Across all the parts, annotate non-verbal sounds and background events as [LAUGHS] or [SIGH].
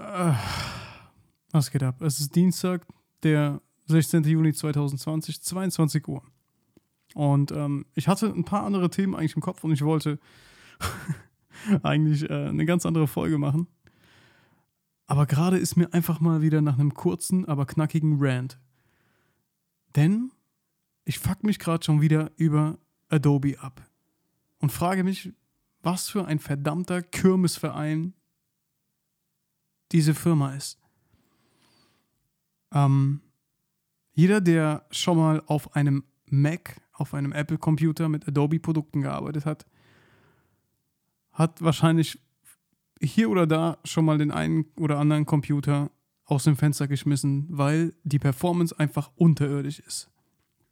Äh, was geht ab? Es ist Dienstag, der 16. Juni 2020, 22 Uhr. Und ähm, ich hatte ein paar andere Themen eigentlich im Kopf und ich wollte [LAUGHS] eigentlich äh, eine ganz andere Folge machen. Aber gerade ist mir einfach mal wieder nach einem kurzen, aber knackigen Rant. Denn ich fuck mich gerade schon wieder über Adobe ab und frage mich, was für ein verdammter Kirmesverein diese Firma ist. Ähm, jeder, der schon mal auf einem Mac, auf einem Apple-Computer mit Adobe-Produkten gearbeitet hat, hat wahrscheinlich hier oder da schon mal den einen oder anderen Computer aus dem Fenster geschmissen, weil die Performance einfach unterirdisch ist.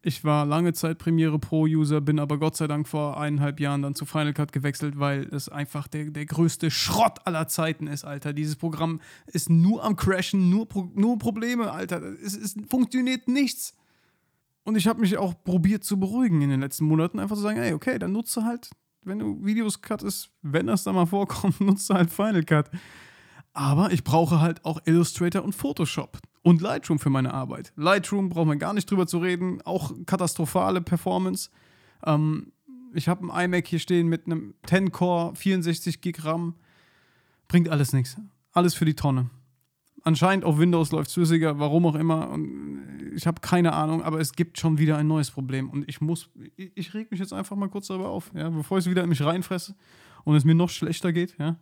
Ich war lange Zeit Premiere Pro-User, bin aber Gott sei Dank vor eineinhalb Jahren dann zu Final Cut gewechselt, weil es einfach der, der größte Schrott aller Zeiten ist, Alter. Dieses Programm ist nur am Crashen, nur, nur Probleme, Alter. Es, es funktioniert nichts. Und ich habe mich auch probiert zu beruhigen in den letzten Monaten, einfach zu sagen, ey, okay, dann nutze halt, wenn du Videos cuttest, wenn das da mal vorkommt, [LAUGHS] nutze halt Final Cut. Aber ich brauche halt auch Illustrator und Photoshop und Lightroom für meine Arbeit. Lightroom braucht man gar nicht drüber zu reden, auch katastrophale Performance. Ähm, ich habe ein iMac hier stehen mit einem 10-Core, 64 Gig RAM. Bringt alles nichts. Alles für die Tonne. Anscheinend auf Windows läuft flüssiger, warum auch immer. Und ich habe keine Ahnung, aber es gibt schon wieder ein neues Problem. Und ich muss, ich, ich reg mich jetzt einfach mal kurz darüber auf, ja, bevor ich es wieder in mich reinfresse und es mir noch schlechter geht. Ja.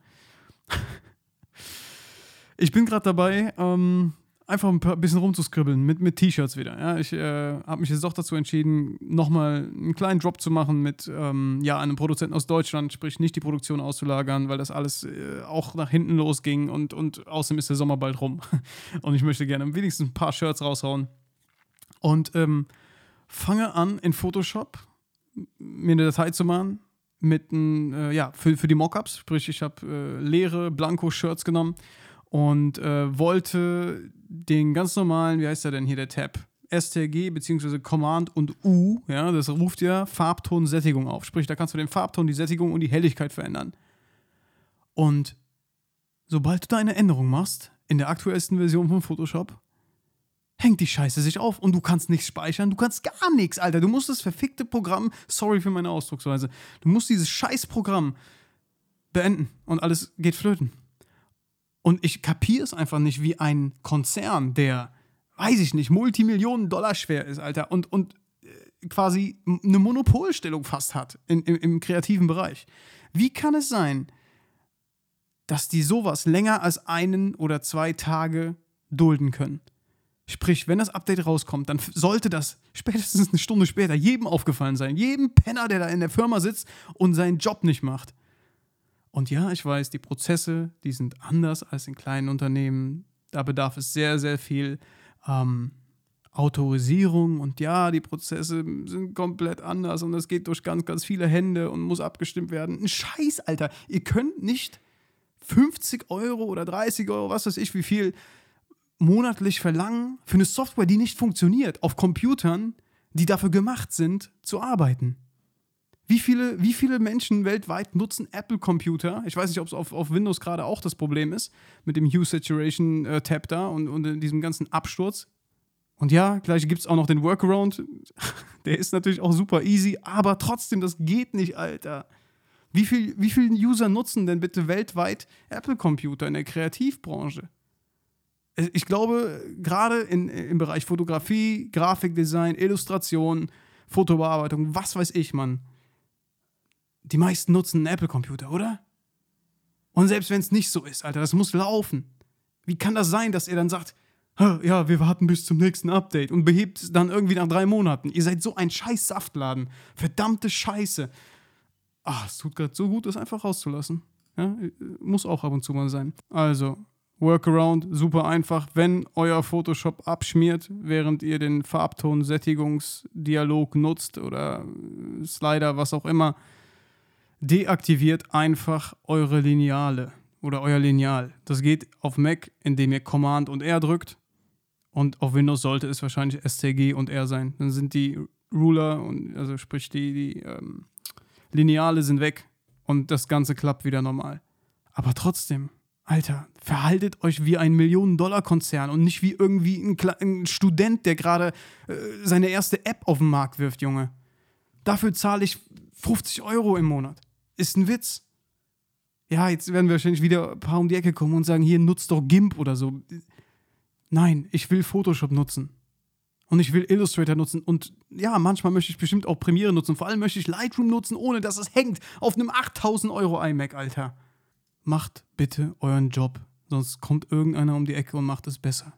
[LAUGHS] ich bin gerade dabei, ähm, einfach ein, paar, bisschen rumzuskribbeln mit, mit T-Shirts wieder. Ja, ich äh, habe mich jetzt doch dazu entschieden, nochmal einen kleinen Drop zu machen mit ähm, ja, einem Produzenten aus Deutschland, sprich nicht die Produktion auszulagern, weil das alles äh, auch nach hinten losging und, und außerdem ist der Sommer bald rum. [LAUGHS] und ich möchte gerne wenigstens ein paar Shirts raushauen. Und ähm, fange an in Photoshop mir eine Datei zu machen mit ein, äh, ja, für, für die Mockups, sprich ich habe äh, leere Blanko-Shirts genommen und äh, wollte den ganz normalen, wie heißt der denn hier, der Tab? STRG bzw. Command und U, ja, das ruft ja Farbton-Sättigung auf. Sprich, da kannst du den Farbton, die Sättigung und die Helligkeit verändern. Und sobald du da eine Änderung machst, in der aktuellsten Version von Photoshop, hängt die Scheiße sich auf und du kannst nichts speichern, du kannst gar nichts, Alter. Du musst das verfickte Programm, sorry für meine Ausdrucksweise, du musst dieses Scheißprogramm beenden und alles geht flöten. Und ich kapiere es einfach nicht, wie ein Konzern, der, weiß ich nicht, Multimillionen Dollar schwer ist, Alter, und, und äh, quasi eine Monopolstellung fast hat in, im, im kreativen Bereich. Wie kann es sein, dass die sowas länger als einen oder zwei Tage dulden können? Sprich, wenn das Update rauskommt, dann sollte das spätestens eine Stunde später jedem aufgefallen sein. Jedem Penner, der da in der Firma sitzt und seinen Job nicht macht. Und ja, ich weiß, die Prozesse, die sind anders als in kleinen Unternehmen. Da bedarf es sehr, sehr viel ähm, Autorisierung. Und ja, die Prozesse sind komplett anders und es geht durch ganz, ganz viele Hände und muss abgestimmt werden. Ein Scheiß, Alter. Ihr könnt nicht 50 Euro oder 30 Euro, was weiß ich, wie viel monatlich verlangen für eine Software, die nicht funktioniert, auf Computern, die dafür gemacht sind, zu arbeiten. Wie viele, wie viele Menschen weltweit nutzen Apple-Computer? Ich weiß nicht, ob es auf, auf Windows gerade auch das Problem ist, mit dem Hue Saturation-Tab äh, da und, und diesem ganzen Absturz. Und ja, gleich gibt es auch noch den Workaround. [LAUGHS] Der ist natürlich auch super easy, aber trotzdem, das geht nicht, Alter. Wie, viel, wie viele User nutzen denn bitte weltweit Apple-Computer in der Kreativbranche? Ich glaube, gerade im Bereich Fotografie, Grafikdesign, Illustration, Fotobearbeitung, was weiß ich, Mann die meisten nutzen einen Apple-Computer, oder? Und selbst wenn es nicht so ist, Alter, das muss laufen. Wie kann das sein, dass ihr dann sagt, ja, wir warten bis zum nächsten Update und behebt es dann irgendwie nach drei Monaten? Ihr seid so ein scheiß Saftladen. Verdammte Scheiße. Ach, es tut gerade so gut, das einfach rauszulassen. Ja, muss auch ab und zu mal sein. Also, Workaround, super einfach. Wenn euer Photoshop abschmiert, während ihr den Farbton-Sättigungsdialog nutzt oder Slider, was auch immer, deaktiviert einfach eure Lineale oder euer Lineal. Das geht auf Mac, indem ihr Command und R drückt. Und auf Windows sollte es wahrscheinlich STG und R sein. Dann sind die Ruler und also sprich die, die ähm, Lineale sind weg und das Ganze klappt wieder normal. Aber trotzdem, Alter, verhaltet euch wie ein Millionen-Dollar-Konzern und nicht wie irgendwie ein, ein Student, der gerade äh, seine erste App auf den Markt wirft, Junge. Dafür zahle ich 50 Euro im Monat. Ist ein Witz. Ja, jetzt werden wir wahrscheinlich wieder ein paar um die Ecke kommen und sagen, hier nutzt doch GIMP oder so. Nein, ich will Photoshop nutzen. Und ich will Illustrator nutzen. Und ja, manchmal möchte ich bestimmt auch Premiere nutzen. Vor allem möchte ich Lightroom nutzen, ohne dass es hängt auf einem 8000 Euro iMac, Alter macht bitte euren Job, sonst kommt irgendeiner um die Ecke und macht es besser.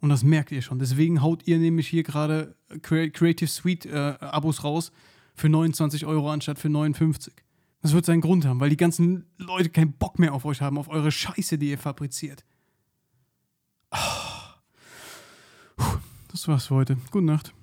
Und das merkt ihr schon. Deswegen haut ihr nämlich hier gerade Creative Suite äh, Abos raus für 29 Euro anstatt für 59. Das wird seinen Grund haben, weil die ganzen Leute keinen Bock mehr auf euch haben, auf eure Scheiße, die ihr fabriziert. Das war's für heute. Gute Nacht.